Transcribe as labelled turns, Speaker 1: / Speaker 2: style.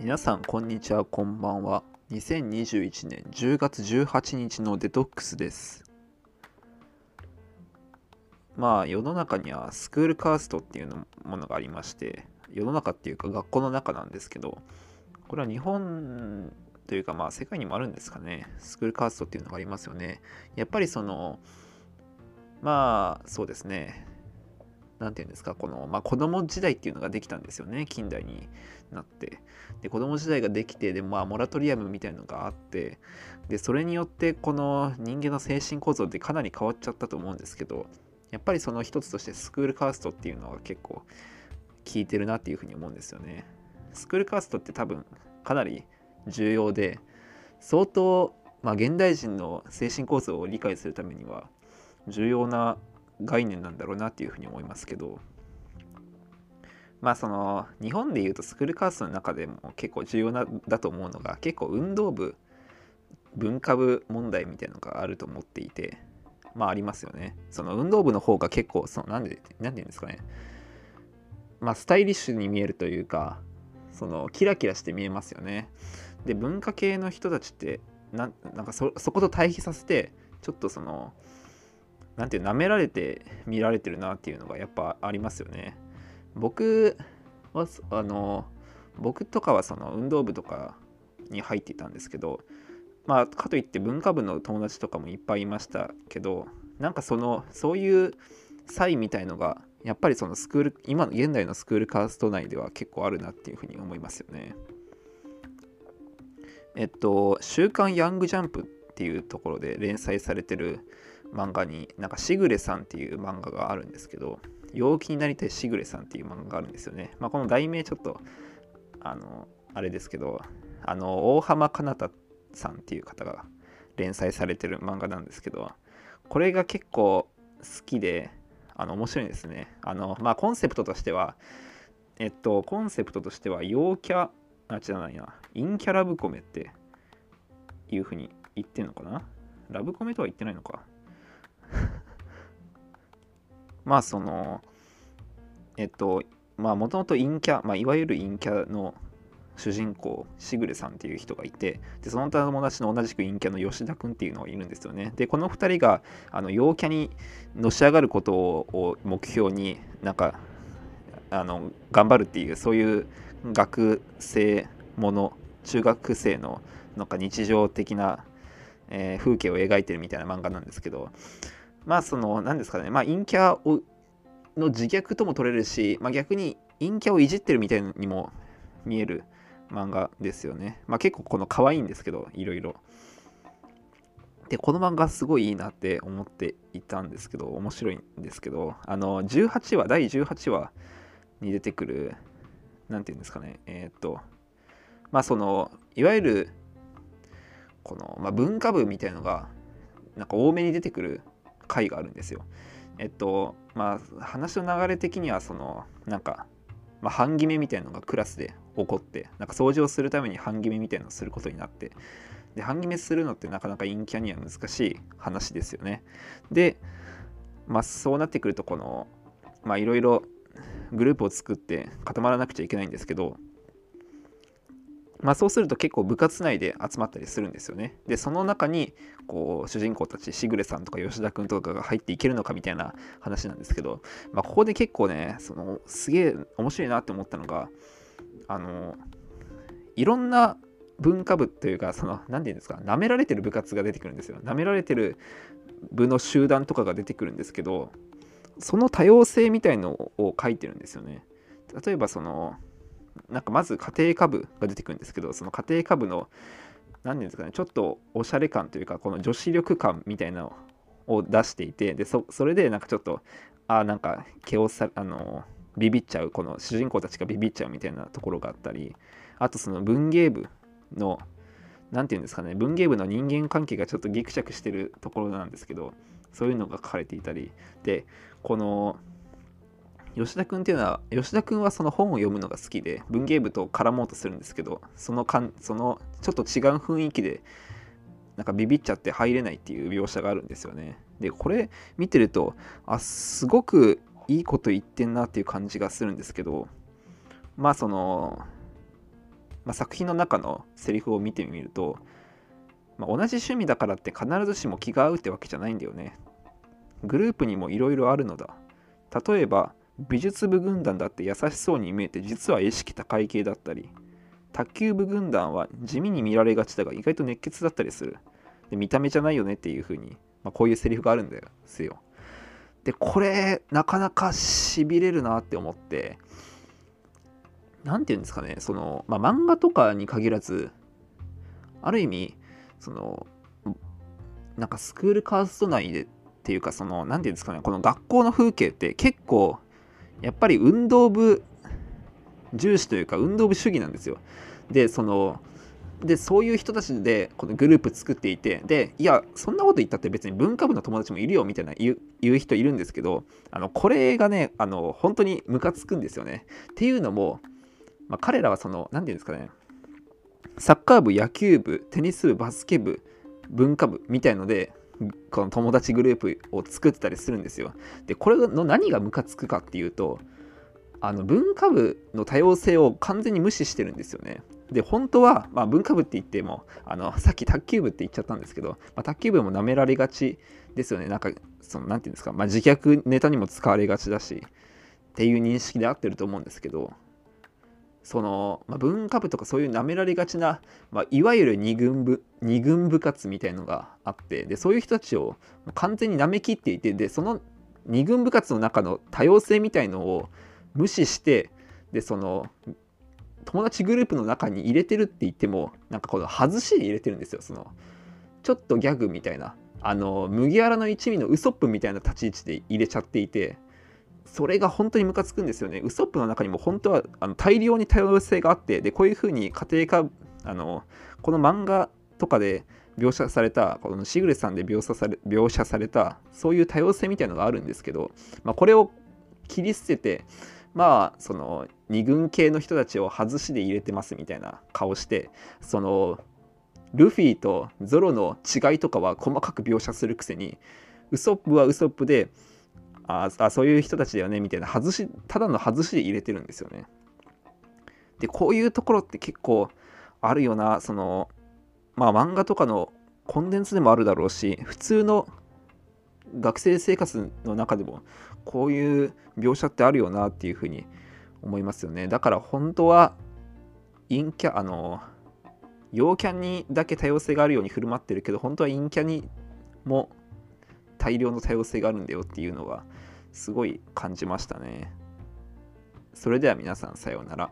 Speaker 1: 皆さんこんにちはこんばんは。2021年10月18日のデトックスです。まあ世の中にはスクールカーストっていうものがありまして世の中っていうか学校の中なんですけどこれは日本というかまあ世界にもあるんですかね。スクールカーストっていうのがありますよね。やっぱりそのまあそうですね。何て言うんですかこの、まあ、子供時代っていうのができたんですよね近代になって。で子供時代ができてでまあモラトリアムみたいのがあってでそれによってこの人間の精神構造ってかなり変わっちゃったと思うんですけどやっぱりその一つとしてスクールカーストっていうのは結構効いてるなっていうふうに思うんですよね。スクールカーストって多分かなり重要で相当、まあ、現代人の精神構造を理解するためには重要な概念なんだろうなっていうふうに思いますけど。まあその日本でいうとスクールカーストの中でも結構重要なだと思うのが結構運動部文化部問題みたいなのがあると思っていてまあありますよね。その運動部の方が結構そのなんでなんて言うんですかね。まあスタイリッシュに見えるというかそのキラキラして見えますよね。で文化系の人たちってなんかそこと対比させてちょっとそのなんていう舐められて見られてるなっていうのがやっぱありますよね。僕はあの僕とかはその運動部とかに入っていたんですけどまあかといって文化部の友達とかもいっぱいいましたけどなんかそのそういう差異みたいのがやっぱりそのスクール今の現代のスクールカースト内では結構あるなっていうふうに思いますよね。えっと「週刊ヤングジャンプ」っていうところで連載されてる漫画になんかしぐれさんっていう漫画があるんですけど陽気になりたいしぐれさんっていう漫画があるんですよね。まあ、この題名ちょっとあのあれですけどあの大浜かなたさんっていう方が連載されてる漫画なんですけどこれが結構好きであの面白いですね。あのまあコンセプトとしてはえっとコンセプトとしては陽キャあ違うないな陰キャラブコメっていうふうに言ってんのかな？ラブコメとは言ってないのかまあそのえっとまあもともと陰キャ、まあ、いわゆる陰キャの主人公しぐれさんっていう人がいてでその友達の同じく陰キャの吉田君っていうのがいるんですよね。でこの2人があの陽キャにのし上がることを目標になんかあの頑張るっていうそういう学生もの中学生のなんか日常的な、えー、風景を描いてるみたいな漫画なんですけどまあその何ですかねまあ陰キャをの自虐とも取れるし、まあ、逆に陰キャをいじってるみたいにも見える漫画ですよね。まあ結構この可愛いんですけどいろいろ。でこの漫画すごいいいなって思っていたんですけど面白いんですけどあの18話第18話に出てくる何て言うんですかねえー、っとまあそのいわゆるこの、まあ、文化部みたいのがなんか多めに出てくる回があるんですよ。えっとまあ話の流れ的にはそのなんか、まあ、半決めみたいなのがクラスで起こってなんか掃除をするために半決めみたいなのをすることになってで半決めするのってなかなか陰キャには難しい話ですよね。でまあそうなってくるとこのまあいろいろグループを作って固まらなくちゃいけないんですけどまあ、そうすると結構部活内で集まったりするんですよね。でその中にこう主人公たちしぐれさんとか吉田君とかが入っていけるのかみたいな話なんですけど、まあ、ここで結構ねそのすげえ面白いなって思ったのがあのいろんな文化部というかその何て言うんですかなめられてる部活が出てくるんですよ。なめられてる部の集団とかが出てくるんですけどその多様性みたいのを書いてるんですよね。例えばそのなんかまず家庭科部が出てくるんですけどその家庭科部の何ですかねちょっとおしゃれ感というかこの女子力感みたいなのを出していてでそれでなんかちょっとあなんか毛をさあのビビっちゃうこの主人公たちがビビっちゃうみたいなところがあったりあとその文芸部の何て言うんですかね文芸部の人間関係がちょっとギクシャクしてるところなんですけどそういうのが書かれていたりでこの吉田君っていうのは吉田君はその本を読むのが好きで文芸部と絡もうとするんですけどそのかんそのちょっと違う雰囲気でなんかビビっちゃって入れないっていう描写があるんですよね。でこれ見てるとあすごくいいこと言ってんなっていう感じがするんですけどまあそのまあ、作品の中のセリフを見てみると、まあ、同じ趣味だからって必ずしも気が合うってわけじゃないんだよね。グループにもいろいろあるのだ。例えば美術部軍団だって優しそうに見えて実は意識高い系だったり卓球部軍団は地味に見られがちだが意外と熱血だったりする。で見た目じゃないよねっていう風に、まあ、こういうセリフがあるんですよ。でこれなかなかしびれるなって思って何て言うんですかねその、まあ、漫画とかに限らずある意味そのなんかスクールカースト内でっていうかその何て言うんですかねこの学校の風景って結構やっぱり運動部重視というか運動部主義なんですよ。でそのでそういう人たちでこのグループ作っていてでいやそんなこと言ったって別に文化部の友達もいるよみたいな言う人いるんですけどあのこれがねあの本当にムカつくんですよね。っていうのもまあ、彼らはその何て言うんですかねサッカー部野球部テニス部バスケ部文化部みたいのでこの友達グループを作ってたりするんですよ。でこれの何がムカつくかっていうとあの文化部の多様性を完全に無視してるんですよね。で本当は、まあ、文化部って言ってもあのさっき卓球部って言っちゃったんですけど、まあ、卓球部も舐められがちですよね。なんかその何て言うんですか、まあ、自虐ネタにも使われがちだしっていう認識で合ってると思うんですけどその、まあ、文化部とかそういう舐められがちな、まあ、いわゆる二軍部二軍部活みたいのがあってでそういう人たちを完全に舐めきっていてでその二軍部活の中の多様性みたいのを無視してでその友達グループの中に入れてるって言ってもなんかこの外しで入れてるんですよそのちょっとギャグみたいなあの麦わらの一味のウソップみたいな立ち位置で入れちゃっていてそれが本当にムカつくんですよね。ウソップの中にも本当はあの大量に多様性があって、でこういうふうに家庭科、あのこの漫画とかで描写された、このしぐれさんで描写され描写された、そういう多様性みたいのがあるんですけど、まあ、これを切り捨てて、まあ、その二軍系の人たちを外しで入れてますみたいな顔して、そのルフィとゾロの違いとかは細かく描写するくせに、ウソップはウソップで、ああそういう人たちだよねみたいな外しただの外しで入れてるんですよね。でこういうところって結構あるよなそのまあ漫画とかのコンテンツでもあるだろうし普通の学生生活の中でもこういう描写ってあるよなっていうふうに思いますよね。だから本当は陰キャあの陽キャにだけ多様性があるように振る舞ってるけど本当は陰キャにも大量の多様性があるんだよっていうのがすごい感じましたね。それでは皆さんさようなら。